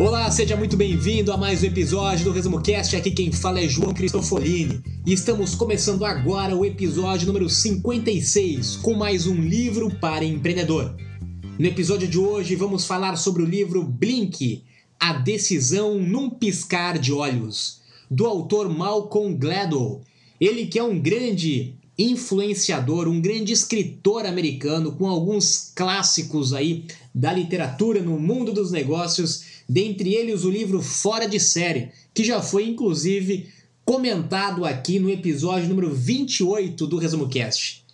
Olá, seja muito bem-vindo a mais um episódio do Resumo Cast. Aqui quem fala é João Cristofolini e estamos começando agora o episódio número 56 com mais um livro para empreendedor. No episódio de hoje vamos falar sobre o livro Blink A Decisão num Piscar de Olhos, do autor Malcolm Gladwell. Ele que é um grande influenciador, um grande escritor americano com alguns clássicos aí da literatura no mundo dos negócios dentre eles o livro Fora de Série, que já foi inclusive comentado aqui no episódio número 28 do Resumo Cast.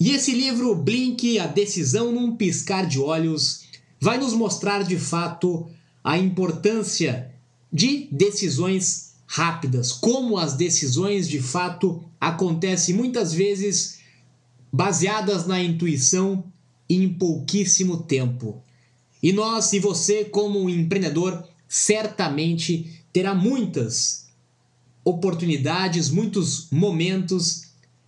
E esse livro, Blink, a decisão num piscar de olhos, vai nos mostrar de fato a importância de decisões rápidas, como as decisões de fato acontecem muitas vezes baseadas na intuição em pouquíssimo tempo. E nós e você, como empreendedor, certamente terá muitas oportunidades, muitos momentos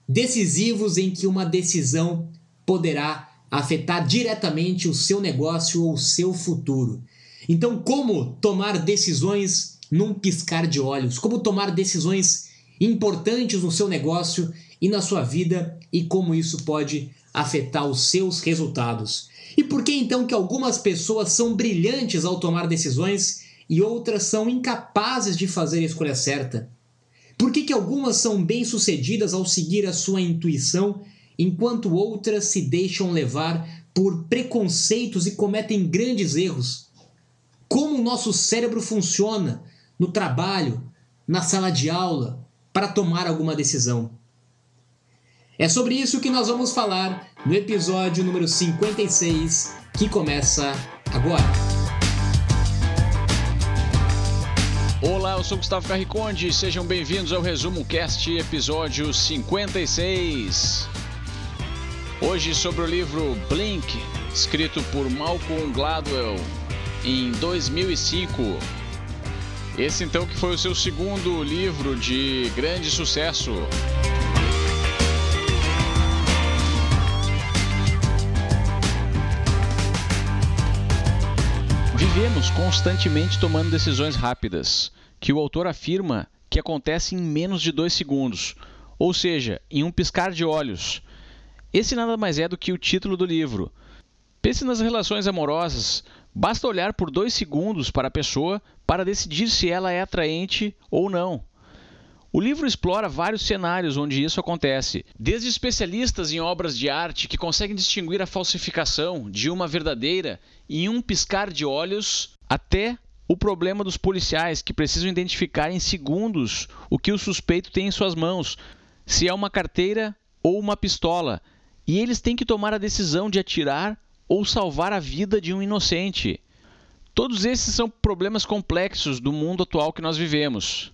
decisivos em que uma decisão poderá afetar diretamente o seu negócio ou o seu futuro. Então, como tomar decisões num piscar de olhos? Como tomar decisões importantes no seu negócio e na sua vida e como isso pode afetar os seus resultados? E por que então que algumas pessoas são brilhantes ao tomar decisões e outras são incapazes de fazer a escolha certa? Por que, que algumas são bem-sucedidas ao seguir a sua intuição, enquanto outras se deixam levar por preconceitos e cometem grandes erros? Como o nosso cérebro funciona no trabalho, na sala de aula, para tomar alguma decisão? É sobre isso que nós vamos falar no episódio número 56, que começa agora. Olá, eu sou Gustavo Carriconde, sejam bem-vindos ao Resumo Cast, episódio 56. Hoje sobre o livro Blink, escrito por Malcolm Gladwell em 2005. Esse então que foi o seu segundo livro de grande sucesso. Vivemos constantemente tomando decisões rápidas, que o autor afirma que acontecem em menos de dois segundos, ou seja, em um piscar de olhos. Esse nada mais é do que o título do livro. Pense nas relações amorosas. Basta olhar por dois segundos para a pessoa para decidir se ela é atraente ou não. O livro explora vários cenários onde isso acontece, desde especialistas em obras de arte que conseguem distinguir a falsificação de uma verdadeira em um piscar de olhos, até o problema dos policiais que precisam identificar em segundos o que o suspeito tem em suas mãos, se é uma carteira ou uma pistola, e eles têm que tomar a decisão de atirar ou salvar a vida de um inocente. Todos esses são problemas complexos do mundo atual que nós vivemos.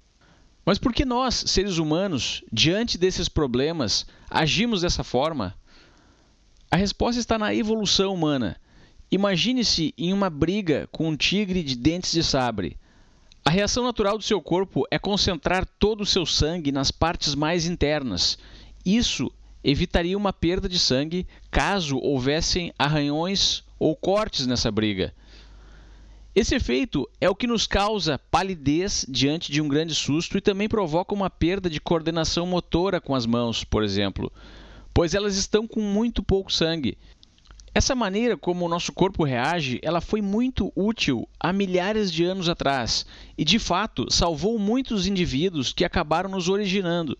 Mas por que nós, seres humanos, diante desses problemas, agimos dessa forma? A resposta está na evolução humana. Imagine-se em uma briga com um tigre de dentes de sabre. A reação natural do seu corpo é concentrar todo o seu sangue nas partes mais internas. Isso evitaria uma perda de sangue caso houvessem arranhões ou cortes nessa briga. Esse efeito é o que nos causa palidez diante de um grande susto e também provoca uma perda de coordenação motora com as mãos, por exemplo, pois elas estão com muito pouco sangue. Essa maneira como o nosso corpo reage, ela foi muito útil há milhares de anos atrás e de fato salvou muitos indivíduos que acabaram nos originando.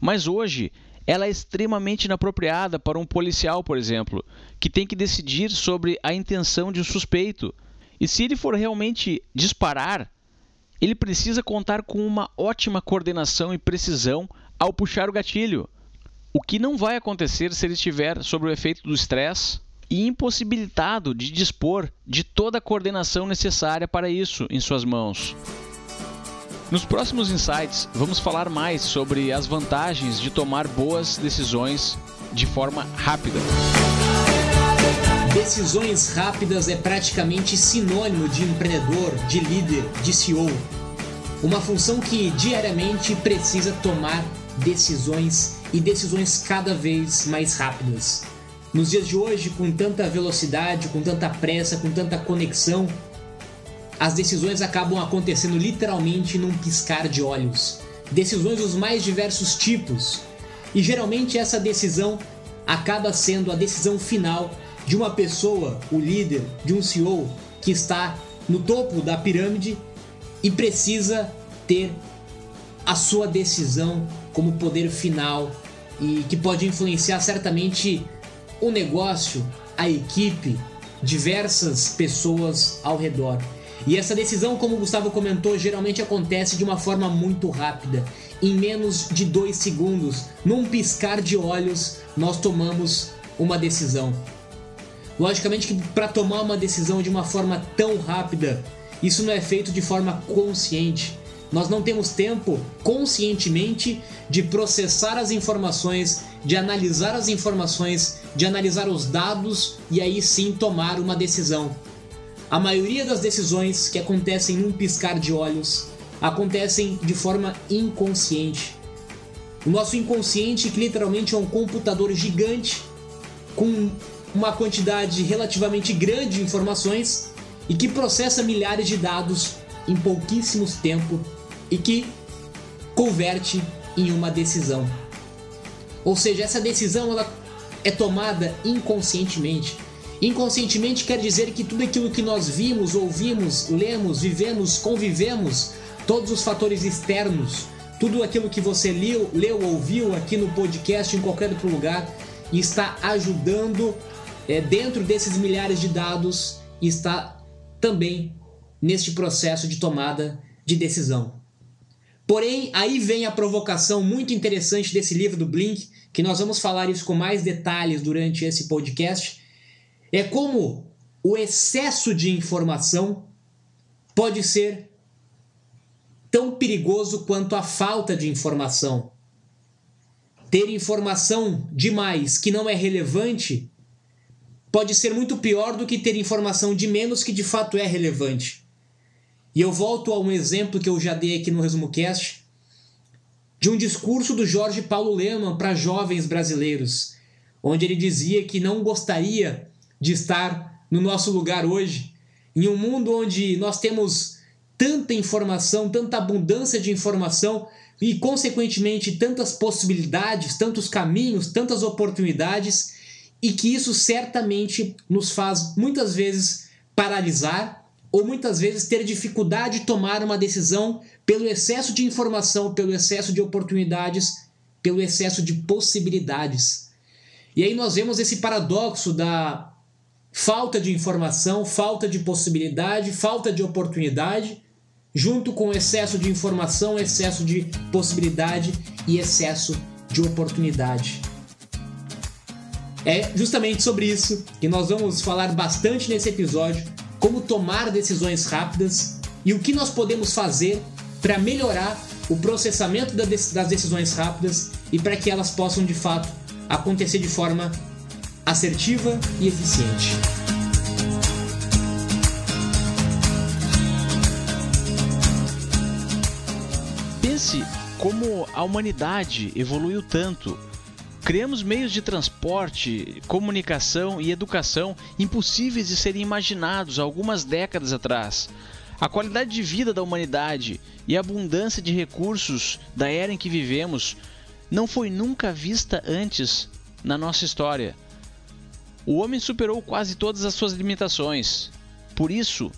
Mas hoje ela é extremamente inapropriada para um policial, por exemplo, que tem que decidir sobre a intenção de um suspeito e se ele for realmente disparar, ele precisa contar com uma ótima coordenação e precisão ao puxar o gatilho, o que não vai acontecer se ele estiver sob o efeito do estresse e impossibilitado de dispor de toda a coordenação necessária para isso em suas mãos. Nos próximos insights, vamos falar mais sobre as vantagens de tomar boas decisões de forma rápida. Decisões rápidas é praticamente sinônimo de empreendedor, de líder, de CEO. Uma função que diariamente precisa tomar decisões e decisões cada vez mais rápidas. Nos dias de hoje, com tanta velocidade, com tanta pressa, com tanta conexão, as decisões acabam acontecendo literalmente num piscar de olhos. Decisões dos mais diversos tipos. E geralmente essa decisão acaba sendo a decisão final de uma pessoa, o líder, de um CEO que está no topo da pirâmide e precisa ter a sua decisão como poder final e que pode influenciar certamente o negócio, a equipe, diversas pessoas ao redor. E essa decisão, como o Gustavo comentou, geralmente acontece de uma forma muito rápida. Em menos de dois segundos, num piscar de olhos, nós tomamos uma decisão. Logicamente que para tomar uma decisão de uma forma tão rápida, isso não é feito de forma consciente. Nós não temos tempo conscientemente de processar as informações, de analisar as informações, de analisar os dados e aí sim tomar uma decisão. A maioria das decisões que acontecem num piscar de olhos acontecem de forma inconsciente. O nosso inconsciente, que literalmente é um computador gigante com uma quantidade relativamente grande de informações e que processa milhares de dados em pouquíssimos tempo e que converte em uma decisão. Ou seja, essa decisão ela é tomada inconscientemente. Inconscientemente quer dizer que tudo aquilo que nós vimos, ouvimos, lemos, vivemos, convivemos, todos os fatores externos, tudo aquilo que você leu, leu ouviu aqui no podcast, em qualquer outro lugar, está ajudando é, dentro desses milhares de dados, está também neste processo de tomada de decisão. Porém, aí vem a provocação muito interessante desse livro do Blink, que nós vamos falar isso com mais detalhes durante esse podcast. É como o excesso de informação pode ser tão perigoso quanto a falta de informação. Ter informação demais que não é relevante pode ser muito pior do que ter informação de menos que de fato é relevante. E eu volto a um exemplo que eu já dei aqui no Resumo Cast, de um discurso do Jorge Paulo Leman para jovens brasileiros, onde ele dizia que não gostaria de estar no nosso lugar hoje, em um mundo onde nós temos tanta informação, tanta abundância de informação e, consequentemente, tantas possibilidades, tantos caminhos, tantas oportunidades, e que isso certamente nos faz muitas vezes paralisar ou muitas vezes ter dificuldade de tomar uma decisão pelo excesso de informação, pelo excesso de oportunidades, pelo excesso de possibilidades. E aí nós vemos esse paradoxo da falta de informação, falta de possibilidade, falta de oportunidade, junto com excesso de informação, excesso de possibilidade e excesso de oportunidade. É justamente sobre isso que nós vamos falar bastante nesse episódio como tomar decisões rápidas e o que nós podemos fazer para melhorar o processamento das decisões rápidas e para que elas possam de fato acontecer de forma assertiva e eficiente. Pense como a humanidade evoluiu tanto Criamos meios de transporte, comunicação e educação impossíveis de serem imaginados algumas décadas atrás. A qualidade de vida da humanidade e a abundância de recursos da era em que vivemos não foi nunca vista antes na nossa história. O homem superou quase todas as suas limitações. Por isso,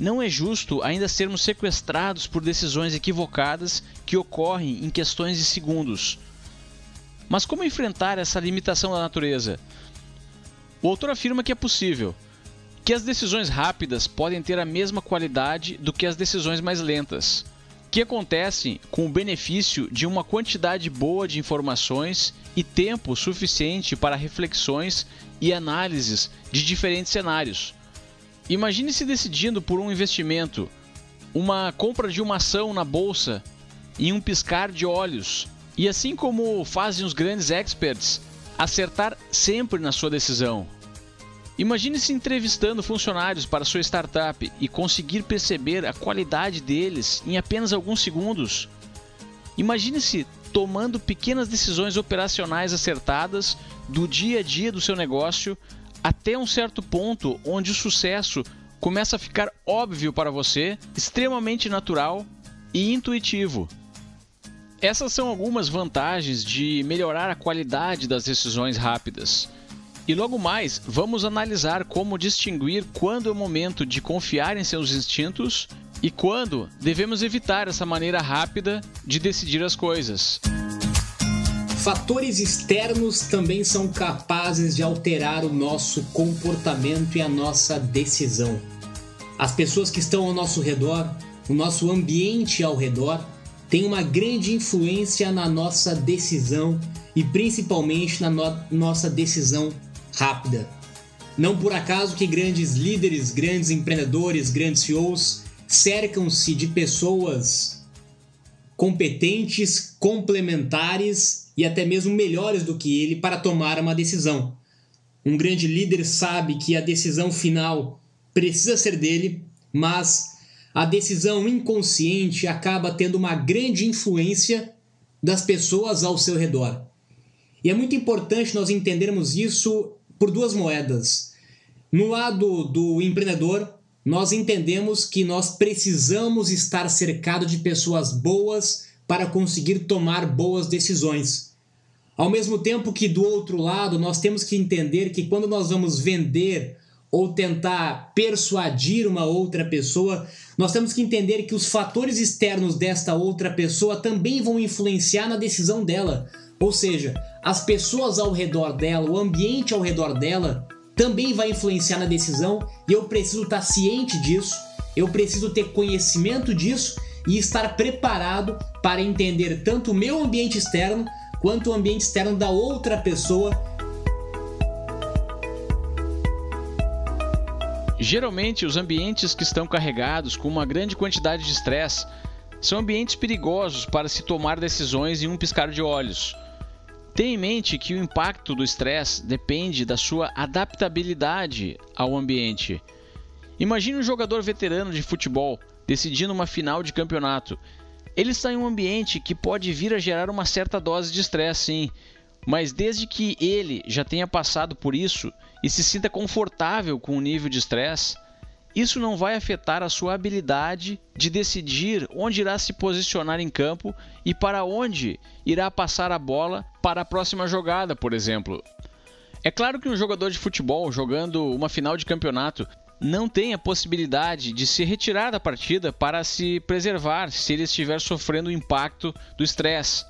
não é justo ainda sermos sequestrados por decisões equivocadas que ocorrem em questões de segundos. Mas como enfrentar essa limitação da natureza? O autor afirma que é possível, que as decisões rápidas podem ter a mesma qualidade do que as decisões mais lentas, que acontecem com o benefício de uma quantidade boa de informações e tempo suficiente para reflexões e análises de diferentes cenários. Imagine se decidindo por um investimento, uma compra de uma ação na bolsa em um piscar de olhos, e assim como fazem os grandes experts, acertar sempre na sua decisão. Imagine se entrevistando funcionários para sua startup e conseguir perceber a qualidade deles em apenas alguns segundos. Imagine-se tomando pequenas decisões operacionais acertadas do dia a dia do seu negócio até um certo ponto onde o sucesso começa a ficar óbvio para você, extremamente natural e intuitivo. Essas são algumas vantagens de melhorar a qualidade das decisões rápidas. E logo mais, vamos analisar como distinguir quando é o momento de confiar em seus instintos e quando devemos evitar essa maneira rápida de decidir as coisas. Fatores externos também são capazes de alterar o nosso comportamento e a nossa decisão. As pessoas que estão ao nosso redor, o nosso ambiente ao redor, têm uma grande influência na nossa decisão e principalmente na no nossa decisão rápida. Não por acaso que grandes líderes, grandes empreendedores, grandes CEOs cercam-se de pessoas competentes, complementares e até mesmo melhores do que ele para tomar uma decisão. Um grande líder sabe que a decisão final precisa ser dele, mas a decisão inconsciente acaba tendo uma grande influência das pessoas ao seu redor. E é muito importante nós entendermos isso por duas moedas. No lado do empreendedor, nós entendemos que nós precisamos estar cercado de pessoas boas para conseguir tomar boas decisões. Ao mesmo tempo que do outro lado, nós temos que entender que quando nós vamos vender ou tentar persuadir uma outra pessoa, nós temos que entender que os fatores externos desta outra pessoa também vão influenciar na decisão dela. Ou seja, as pessoas ao redor dela, o ambiente ao redor dela também vai influenciar na decisão e eu preciso estar ciente disso, eu preciso ter conhecimento disso e estar preparado para entender tanto o meu ambiente externo quanto o ambiente externo da outra pessoa. Geralmente, os ambientes que estão carregados com uma grande quantidade de estresse são ambientes perigosos para se tomar decisões em um piscar de olhos. Tenha em mente que o impacto do estresse depende da sua adaptabilidade ao ambiente. Imagine um jogador veterano de futebol decidindo uma final de campeonato. Ele está em um ambiente que pode vir a gerar uma certa dose de estresse, sim, mas desde que ele já tenha passado por isso e se sinta confortável com o nível de estresse, isso não vai afetar a sua habilidade de decidir onde irá se posicionar em campo e para onde irá passar a bola para a próxima jogada, por exemplo. É claro que um jogador de futebol jogando uma final de campeonato não tem a possibilidade de se retirar da partida para se preservar se ele estiver sofrendo o impacto do estresse.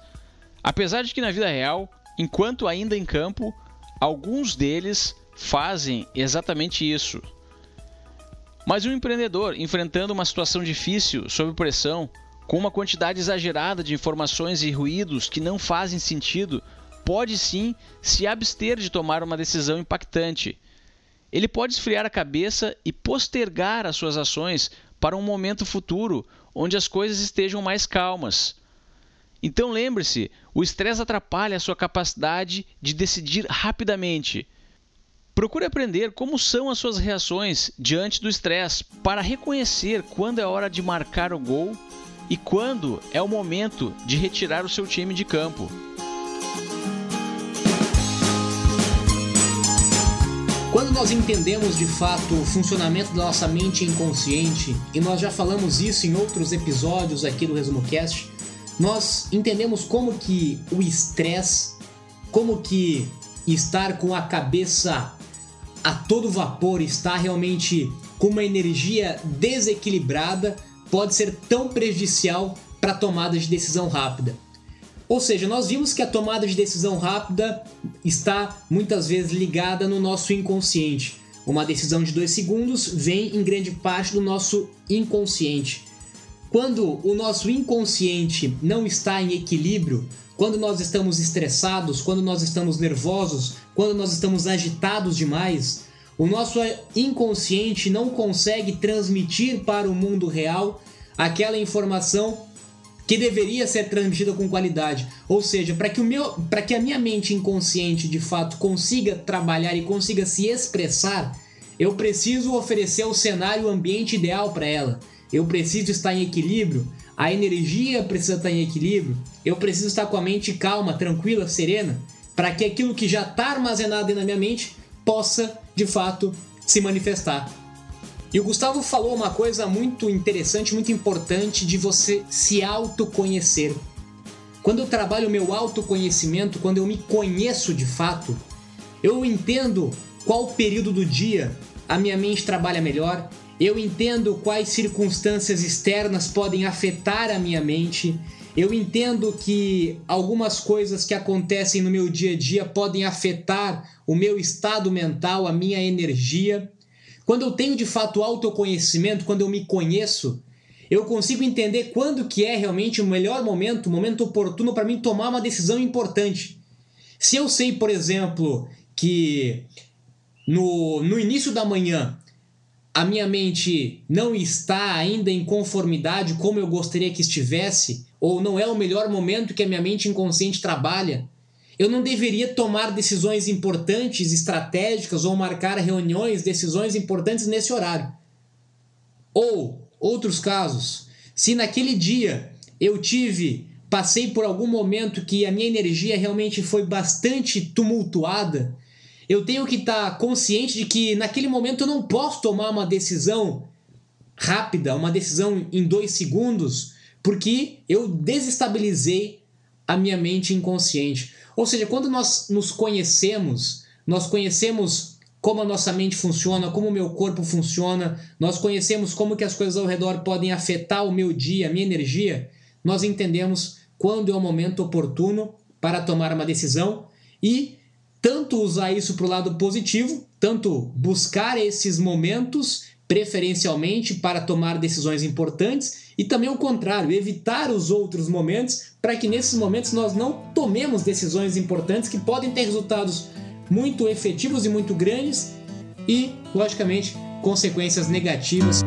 Apesar de que na vida real, enquanto ainda em campo, alguns deles fazem exatamente isso. Mas um empreendedor enfrentando uma situação difícil, sob pressão, com uma quantidade exagerada de informações e ruídos que não fazem sentido, pode sim se abster de tomar uma decisão impactante. Ele pode esfriar a cabeça e postergar as suas ações para um momento futuro onde as coisas estejam mais calmas. Então lembre-se: o estresse atrapalha a sua capacidade de decidir rapidamente. Procure aprender como são as suas reações diante do estresse para reconhecer quando é hora de marcar o gol e quando é o momento de retirar o seu time de campo. Quando nós entendemos de fato o funcionamento da nossa mente inconsciente, e nós já falamos isso em outros episódios aqui do Resumo Cast, nós entendemos como que o estresse, como que estar com a cabeça a todo vapor está realmente com uma energia desequilibrada pode ser tão prejudicial para a tomada de decisão rápida. Ou seja, nós vimos que a tomada de decisão rápida está muitas vezes ligada no nosso inconsciente. Uma decisão de dois segundos vem em grande parte do nosso inconsciente. Quando o nosso inconsciente não está em equilíbrio, quando nós estamos estressados, quando nós estamos nervosos, quando nós estamos agitados demais, o nosso inconsciente não consegue transmitir para o mundo real aquela informação que deveria ser transmitida com qualidade. Ou seja, para que, o meu, que a minha mente inconsciente de fato consiga trabalhar e consiga se expressar, eu preciso oferecer o cenário, o ambiente ideal para ela. Eu preciso estar em equilíbrio, a energia precisa estar em equilíbrio, eu preciso estar com a mente calma, tranquila, serena, para que aquilo que já está armazenado na minha mente possa de fato se manifestar. E o Gustavo falou uma coisa muito interessante, muito importante de você se autoconhecer. Quando eu trabalho o meu autoconhecimento, quando eu me conheço de fato, eu entendo qual período do dia a minha mente trabalha melhor, eu entendo quais circunstâncias externas podem afetar a minha mente, eu entendo que algumas coisas que acontecem no meu dia a dia podem afetar o meu estado mental, a minha energia. Quando eu tenho de fato autoconhecimento, quando eu me conheço, eu consigo entender quando que é realmente o melhor momento, o momento oportuno para mim tomar uma decisão importante. Se eu sei, por exemplo, que no, no início da manhã a minha mente não está ainda em conformidade como eu gostaria que estivesse, ou não é o melhor momento que a minha mente inconsciente trabalha, eu não deveria tomar decisões importantes, estratégicas ou marcar reuniões, decisões importantes nesse horário. Ou, outros casos, se naquele dia eu tive, passei por algum momento que a minha energia realmente foi bastante tumultuada, eu tenho que estar tá consciente de que naquele momento eu não posso tomar uma decisão rápida, uma decisão em dois segundos, porque eu desestabilizei a minha mente inconsciente. Ou seja, quando nós nos conhecemos, nós conhecemos como a nossa mente funciona, como o meu corpo funciona, nós conhecemos como que as coisas ao redor podem afetar o meu dia, a minha energia, nós entendemos quando é o momento oportuno para tomar uma decisão e tanto usar isso para o lado positivo, tanto buscar esses momentos preferencialmente para tomar decisões importantes e também o contrário, evitar os outros momentos para que nesses momentos nós não tomemos decisões importantes que podem ter resultados muito efetivos e muito grandes e, logicamente, consequências negativas.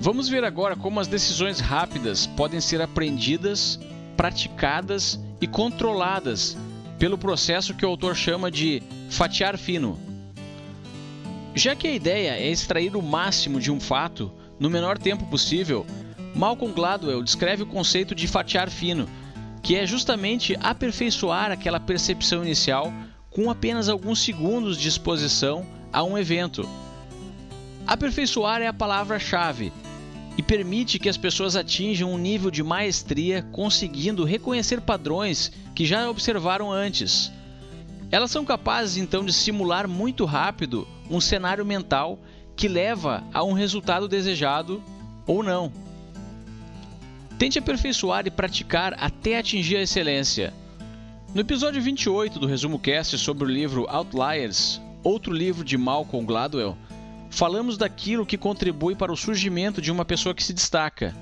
Vamos ver agora como as decisões rápidas podem ser aprendidas, praticadas e controladas pelo processo que o autor chama de fatiar fino. Já que a ideia é extrair o máximo de um fato no menor tempo possível, Malcolm Gladwell descreve o conceito de fatiar fino, que é justamente aperfeiçoar aquela percepção inicial com apenas alguns segundos de exposição a um evento. Aperfeiçoar é a palavra-chave e permite que as pessoas atinjam um nível de maestria conseguindo reconhecer padrões que já observaram antes. Elas são capazes então de simular muito rápido um cenário mental que leva a um resultado desejado ou não. Tente aperfeiçoar e praticar até atingir a excelência. No episódio 28 do Resumo Cast sobre o livro Outliers, outro livro de Malcolm Gladwell, falamos daquilo que contribui para o surgimento de uma pessoa que se destaca,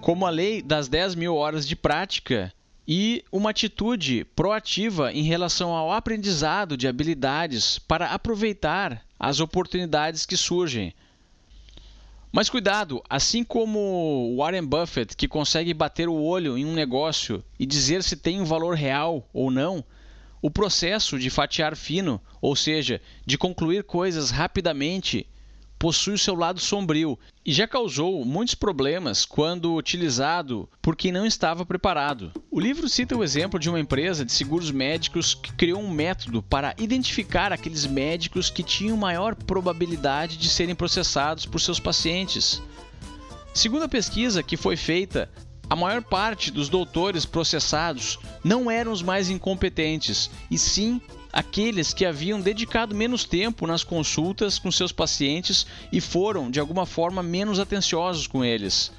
como a lei das 10 mil horas de prática e uma atitude proativa em relação ao aprendizado de habilidades para aproveitar as oportunidades que surgem. Mas cuidado, assim como Warren Buffett, que consegue bater o olho em um negócio e dizer se tem um valor real ou não, o processo de fatiar fino, ou seja, de concluir coisas rapidamente, possui o seu lado sombrio e já causou muitos problemas quando utilizado por quem não estava preparado. O livro cita o exemplo de uma empresa de seguros médicos que criou um método para identificar aqueles médicos que tinham maior probabilidade de serem processados por seus pacientes. Segundo a pesquisa que foi feita, a maior parte dos doutores processados não eram os mais incompetentes, e sim aqueles que haviam dedicado menos tempo nas consultas com seus pacientes e foram, de alguma forma, menos atenciosos com eles.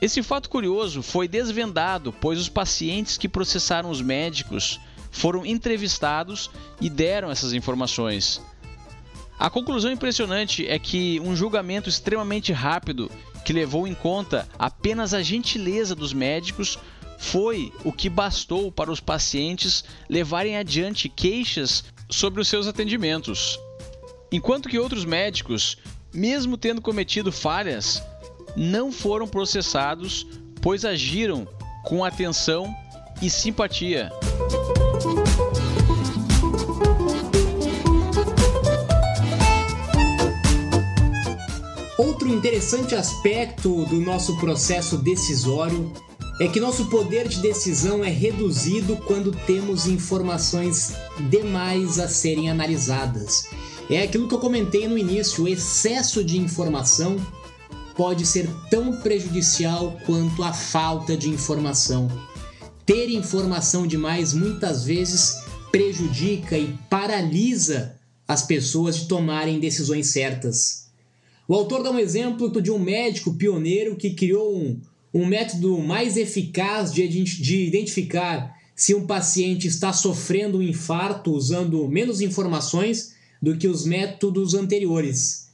Esse fato curioso foi desvendado, pois os pacientes que processaram os médicos foram entrevistados e deram essas informações. A conclusão impressionante é que um julgamento extremamente rápido, que levou em conta apenas a gentileza dos médicos, foi o que bastou para os pacientes levarem adiante queixas sobre os seus atendimentos. Enquanto que outros médicos, mesmo tendo cometido falhas, não foram processados, pois agiram com atenção e simpatia. Outro interessante aspecto do nosso processo decisório é que nosso poder de decisão é reduzido quando temos informações demais a serem analisadas. É aquilo que eu comentei no início: o excesso de informação pode ser tão prejudicial quanto a falta de informação. Ter informação demais muitas vezes prejudica e paralisa as pessoas de tomarem decisões certas. O autor dá um exemplo de um médico pioneiro que criou um, um método mais eficaz de, de identificar se um paciente está sofrendo um infarto usando menos informações do que os métodos anteriores.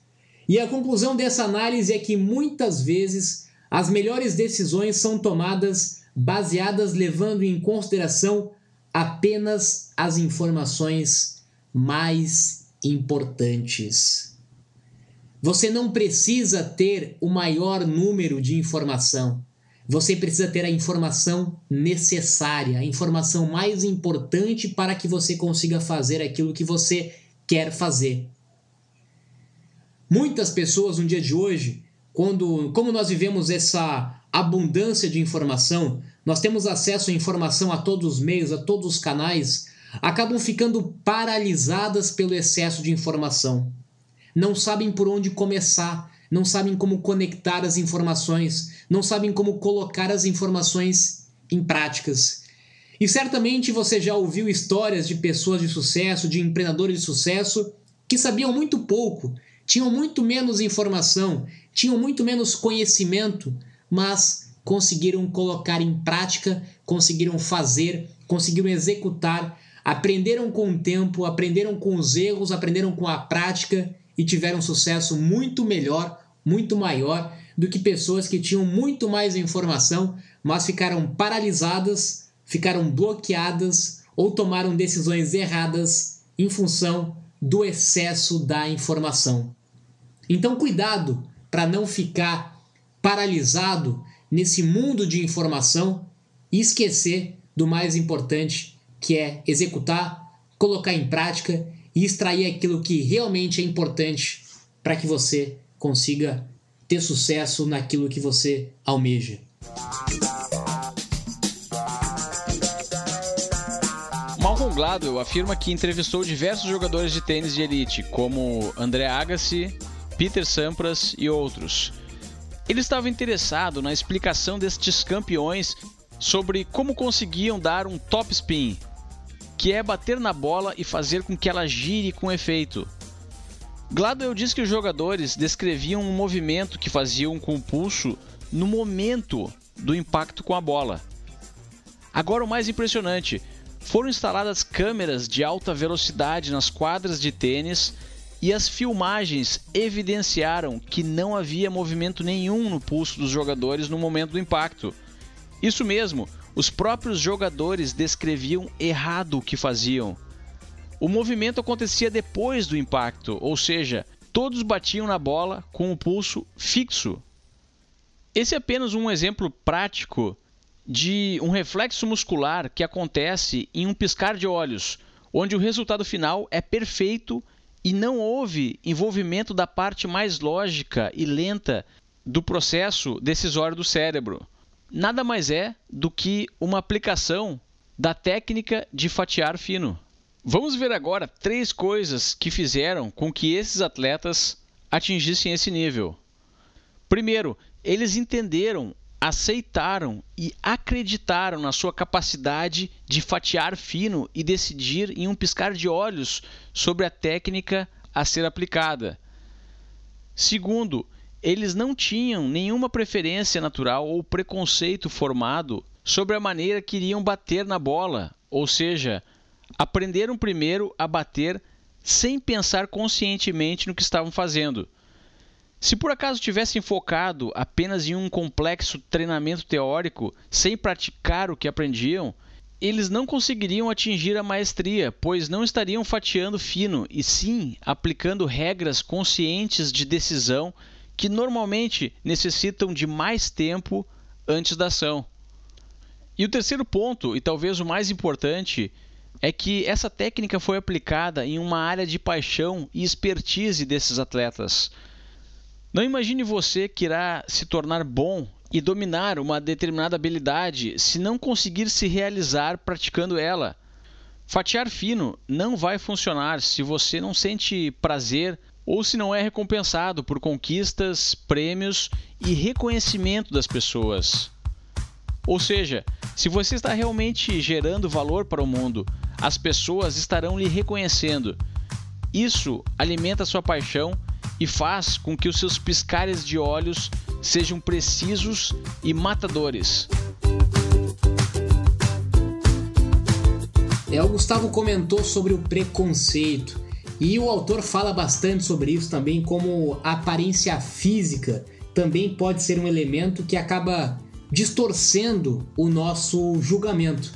E a conclusão dessa análise é que muitas vezes as melhores decisões são tomadas baseadas levando em consideração apenas as informações mais importantes. Você não precisa ter o maior número de informação. Você precisa ter a informação necessária, a informação mais importante para que você consiga fazer aquilo que você quer fazer. Muitas pessoas no dia de hoje, quando, como nós vivemos essa abundância de informação, nós temos acesso à informação a todos os meios, a todos os canais, acabam ficando paralisadas pelo excesso de informação. Não sabem por onde começar, não sabem como conectar as informações, não sabem como colocar as informações em práticas. E certamente você já ouviu histórias de pessoas de sucesso, de empreendedores de sucesso, que sabiam muito pouco, tinham muito menos informação, tinham muito menos conhecimento, mas conseguiram colocar em prática, conseguiram fazer, conseguiram executar, aprenderam com o tempo, aprenderam com os erros, aprenderam com a prática e tiveram sucesso muito melhor, muito maior do que pessoas que tinham muito mais informação, mas ficaram paralisadas ficaram bloqueadas ou tomaram decisões erradas em função do excesso da informação. Então, cuidado para não ficar paralisado nesse mundo de informação e esquecer do mais importante, que é executar, colocar em prática e extrair aquilo que realmente é importante para que você consiga ter sucesso naquilo que você almeja. Malcolm Gladwell afirma que entrevistou diversos jogadores de tênis de elite, como André Agassi, Peter Sampras e outros. Ele estava interessado na explicação destes campeões sobre como conseguiam dar um top spin, que é bater na bola e fazer com que ela gire com efeito. Gladwell diz que os jogadores descreviam um movimento que faziam com o pulso no momento do impacto com a bola. Agora o mais impressionante, foram instaladas câmeras de alta velocidade nas quadras de tênis e as filmagens evidenciaram que não havia movimento nenhum no pulso dos jogadores no momento do impacto. Isso mesmo, os próprios jogadores descreviam errado o que faziam. O movimento acontecia depois do impacto, ou seja, todos batiam na bola com o pulso fixo. Esse é apenas um exemplo prático de um reflexo muscular que acontece em um piscar de olhos, onde o resultado final é perfeito e não houve envolvimento da parte mais lógica e lenta do processo decisório do cérebro. Nada mais é do que uma aplicação da técnica de fatiar fino. Vamos ver agora três coisas que fizeram com que esses atletas atingissem esse nível. Primeiro, eles entenderam aceitaram e acreditaram na sua capacidade de fatiar fino e decidir em um piscar de olhos sobre a técnica a ser aplicada. Segundo, eles não tinham nenhuma preferência natural ou preconceito formado sobre a maneira que iriam bater na bola, ou seja, aprenderam primeiro a bater sem pensar conscientemente no que estavam fazendo. Se por acaso tivessem focado apenas em um complexo treinamento teórico, sem praticar o que aprendiam, eles não conseguiriam atingir a maestria, pois não estariam fatiando fino, e sim aplicando regras conscientes de decisão que normalmente necessitam de mais tempo antes da ação. E o terceiro ponto, e talvez o mais importante, é que essa técnica foi aplicada em uma área de paixão e expertise desses atletas. Não imagine você que irá se tornar bom e dominar uma determinada habilidade se não conseguir se realizar praticando ela. Fatiar fino não vai funcionar se você não sente prazer ou se não é recompensado por conquistas, prêmios e reconhecimento das pessoas. Ou seja, se você está realmente gerando valor para o mundo, as pessoas estarão lhe reconhecendo. Isso alimenta sua paixão e faz com que os seus piscares de olhos sejam precisos e matadores. É, o Gustavo comentou sobre o preconceito e o autor fala bastante sobre isso também, como a aparência física também pode ser um elemento que acaba distorcendo o nosso julgamento.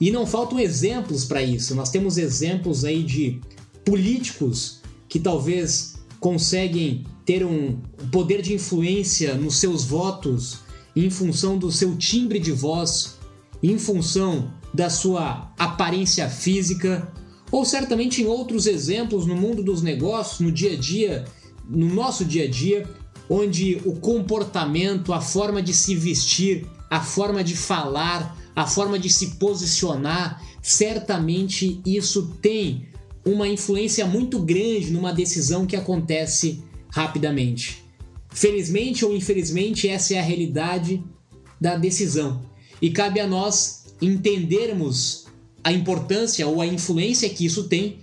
E não faltam exemplos para isso. Nós temos exemplos aí de políticos que talvez conseguem ter um poder de influência nos seus votos em função do seu timbre de voz, em função da sua aparência física, ou certamente em outros exemplos no mundo dos negócios, no dia a dia, no nosso dia a dia, onde o comportamento, a forma de se vestir, a forma de falar, a forma de se posicionar, certamente isso tem uma influência muito grande numa decisão que acontece rapidamente. Felizmente ou infelizmente, essa é a realidade da decisão. E cabe a nós entendermos a importância ou a influência que isso tem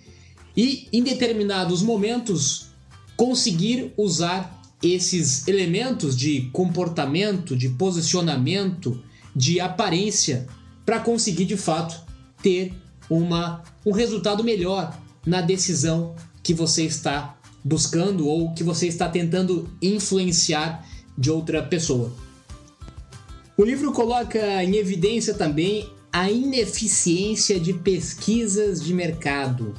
e, em determinados momentos, conseguir usar esses elementos de comportamento, de posicionamento, de aparência para conseguir de fato ter uma, um resultado melhor na decisão que você está buscando ou que você está tentando influenciar de outra pessoa. O livro coloca em evidência também a ineficiência de pesquisas de mercado.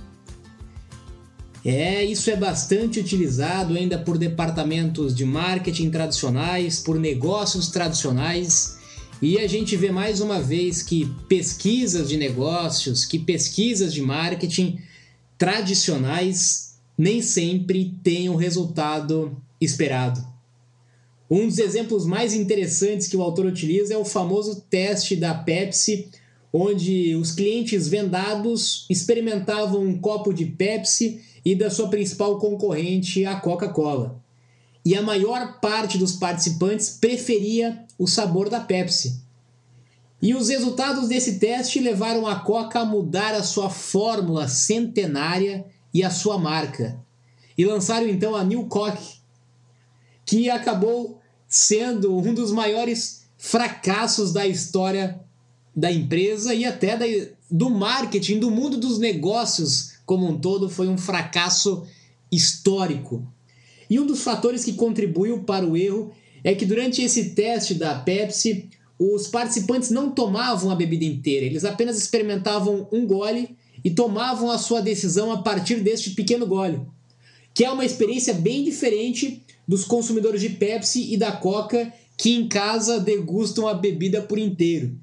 É, isso é bastante utilizado ainda por departamentos de marketing tradicionais, por negócios tradicionais, e a gente vê mais uma vez que pesquisas de negócios, que pesquisas de marketing tradicionais nem sempre têm o resultado esperado. Um dos exemplos mais interessantes que o autor utiliza é o famoso teste da Pepsi, onde os clientes vendados experimentavam um copo de Pepsi e da sua principal concorrente, a Coca-Cola. E a maior parte dos participantes preferia o sabor da Pepsi. E os resultados desse teste levaram a Coca a mudar a sua fórmula centenária e a sua marca. E lançaram então a New Coke, que acabou sendo um dos maiores fracassos da história da empresa e até da, do marketing, do mundo dos negócios como um todo, foi um fracasso histórico. E um dos fatores que contribuiu para o erro é que durante esse teste da Pepsi, os participantes não tomavam a bebida inteira, eles apenas experimentavam um gole e tomavam a sua decisão a partir deste pequeno gole, que é uma experiência bem diferente dos consumidores de Pepsi e da Coca que em casa degustam a bebida por inteiro.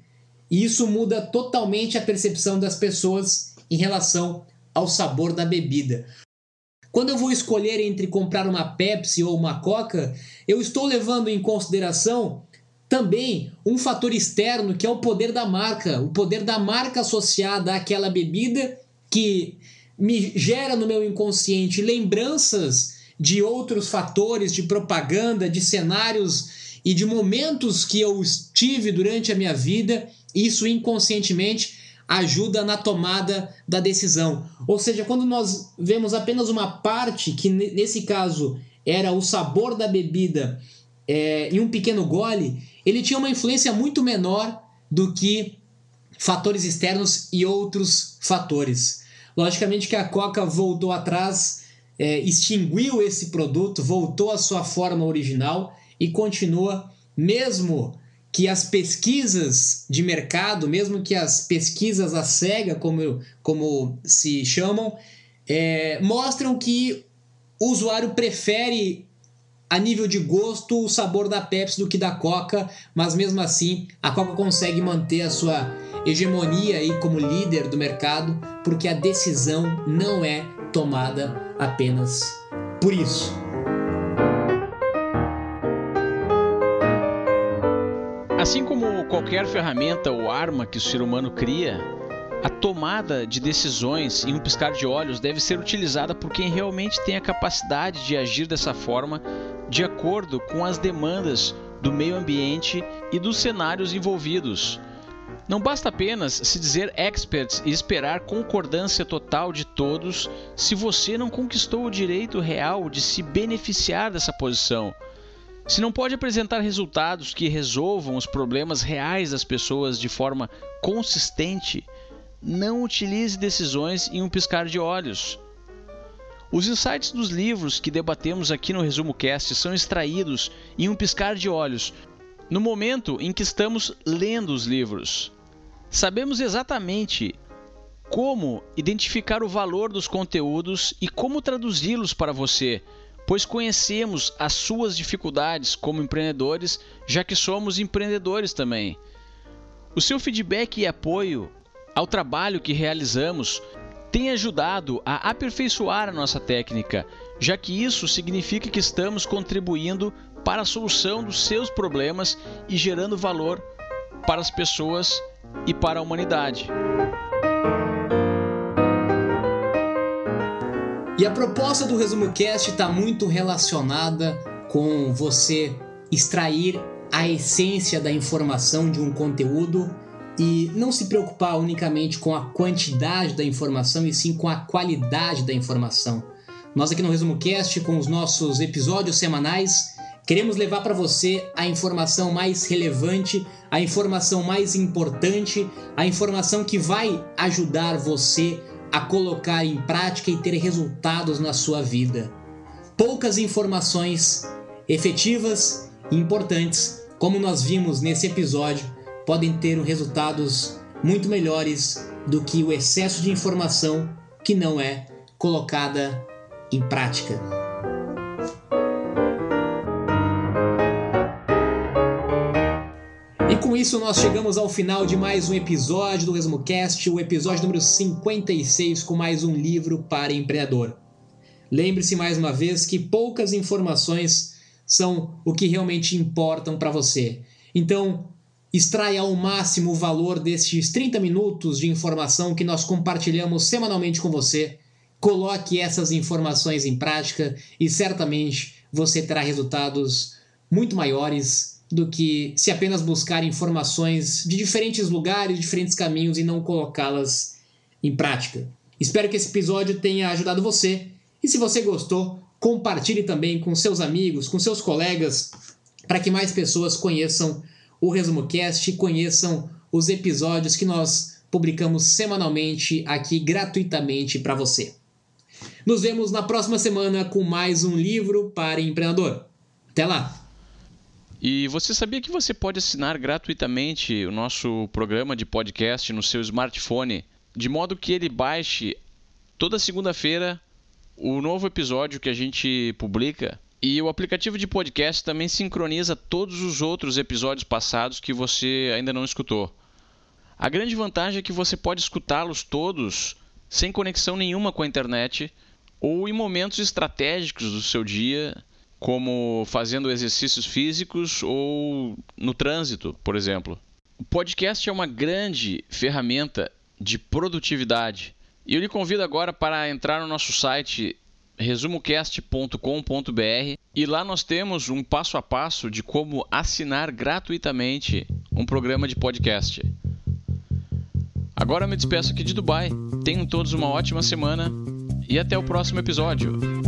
E isso muda totalmente a percepção das pessoas em relação ao sabor da bebida. Quando eu vou escolher entre comprar uma Pepsi ou uma Coca, eu estou levando em consideração também um fator externo que é o poder da marca, o poder da marca associada àquela bebida que me gera no meu inconsciente lembranças de outros fatores de propaganda, de cenários e de momentos que eu estive durante a minha vida. Isso inconscientemente ajuda na tomada da decisão. Ou seja, quando nós vemos apenas uma parte, que nesse caso era o sabor da bebida é, em um pequeno gole, ele tinha uma influência muito menor do que fatores externos e outros fatores. Logicamente que a Coca voltou atrás, é, extinguiu esse produto, voltou à sua forma original e continua, mesmo que as pesquisas de mercado, mesmo que as pesquisas à cega, como, como se chamam, é, mostram que o usuário prefere a nível de gosto o sabor da Pepsi do que da Coca, mas mesmo assim a Coca consegue manter a sua hegemonia aí como líder do mercado, porque a decisão não é tomada apenas por isso. Assim como qualquer ferramenta ou arma que o ser humano cria, a tomada de decisões em um piscar de olhos deve ser utilizada por quem realmente tem a capacidade de agir dessa forma de acordo com as demandas do meio ambiente e dos cenários envolvidos. Não basta apenas se dizer experts e esperar concordância total de todos se você não conquistou o direito real de se beneficiar dessa posição. Se não pode apresentar resultados que resolvam os problemas reais das pessoas de forma consistente, não utilize decisões em um piscar de olhos. Os insights dos livros que debatemos aqui no Resumo Cast são extraídos em um piscar de olhos, no momento em que estamos lendo os livros. Sabemos exatamente como identificar o valor dos conteúdos e como traduzi-los para você, pois conhecemos as suas dificuldades como empreendedores, já que somos empreendedores também. O seu feedback e apoio ao trabalho que realizamos tem ajudado a aperfeiçoar a nossa técnica, já que isso significa que estamos contribuindo para a solução dos seus problemas e gerando valor para as pessoas e para a humanidade. E a proposta do Resumo Cast está muito relacionada com você extrair a essência da informação de um conteúdo e não se preocupar unicamente com a quantidade da informação e sim com a qualidade da informação. Nós aqui no Resumo Cast, com os nossos episódios semanais, queremos levar para você a informação mais relevante, a informação mais importante, a informação que vai ajudar você a colocar em prática e ter resultados na sua vida. Poucas informações efetivas e importantes, como nós vimos nesse episódio, podem ter resultados muito melhores do que o excesso de informação que não é colocada em prática. Com isso nós chegamos ao final de mais um episódio do ResumoCast, o episódio número 56 com mais um livro para empreendedor. Lembre-se mais uma vez que poucas informações são o que realmente importam para você. Então, extraia ao máximo o valor destes 30 minutos de informação que nós compartilhamos semanalmente com você. Coloque essas informações em prática e certamente você terá resultados muito maiores do que se apenas buscar informações de diferentes lugares, diferentes caminhos e não colocá-las em prática. Espero que esse episódio tenha ajudado você e se você gostou, compartilhe também com seus amigos, com seus colegas, para que mais pessoas conheçam o Resumo Cast e conheçam os episódios que nós publicamos semanalmente aqui gratuitamente para você. Nos vemos na próxima semana com mais um livro para empreendedor. Até lá! E você sabia que você pode assinar gratuitamente o nosso programa de podcast no seu smartphone, de modo que ele baixe toda segunda-feira o novo episódio que a gente publica e o aplicativo de podcast também sincroniza todos os outros episódios passados que você ainda não escutou. A grande vantagem é que você pode escutá-los todos sem conexão nenhuma com a internet ou em momentos estratégicos do seu dia, como fazendo exercícios físicos ou no trânsito, por exemplo. O podcast é uma grande ferramenta de produtividade. E eu lhe convido agora para entrar no nosso site resumocast.com.br e lá nós temos um passo a passo de como assinar gratuitamente um programa de podcast. Agora me despeço aqui de Dubai. Tenham todos uma ótima semana e até o próximo episódio.